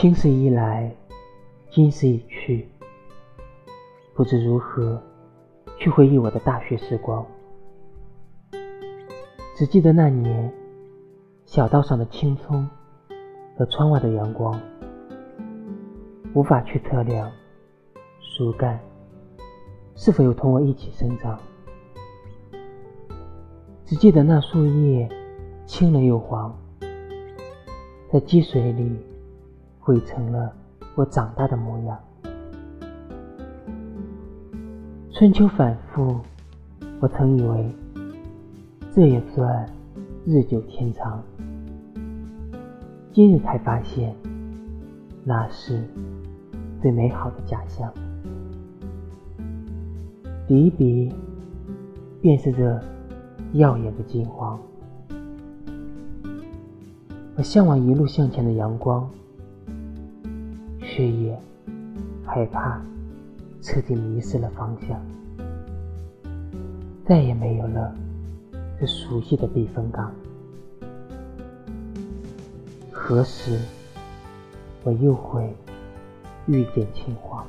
青史一来，今时已去，不知如何去回忆我的大学时光。只记得那年，小道上的青葱和窗外的阳光，无法去测量树干是否有同我一起生长。只记得那树叶青了又黄，在积水里汇成了我长大的模样。春秋反复，我曾以为这也算日久天长，今日才发现那是最美好的假象。比一比，便是这。耀眼的金黄，我向往一路向前的阳光，却也害怕彻底迷失了方向，再也没有了这熟悉的避风港。何时我又会遇见青黄？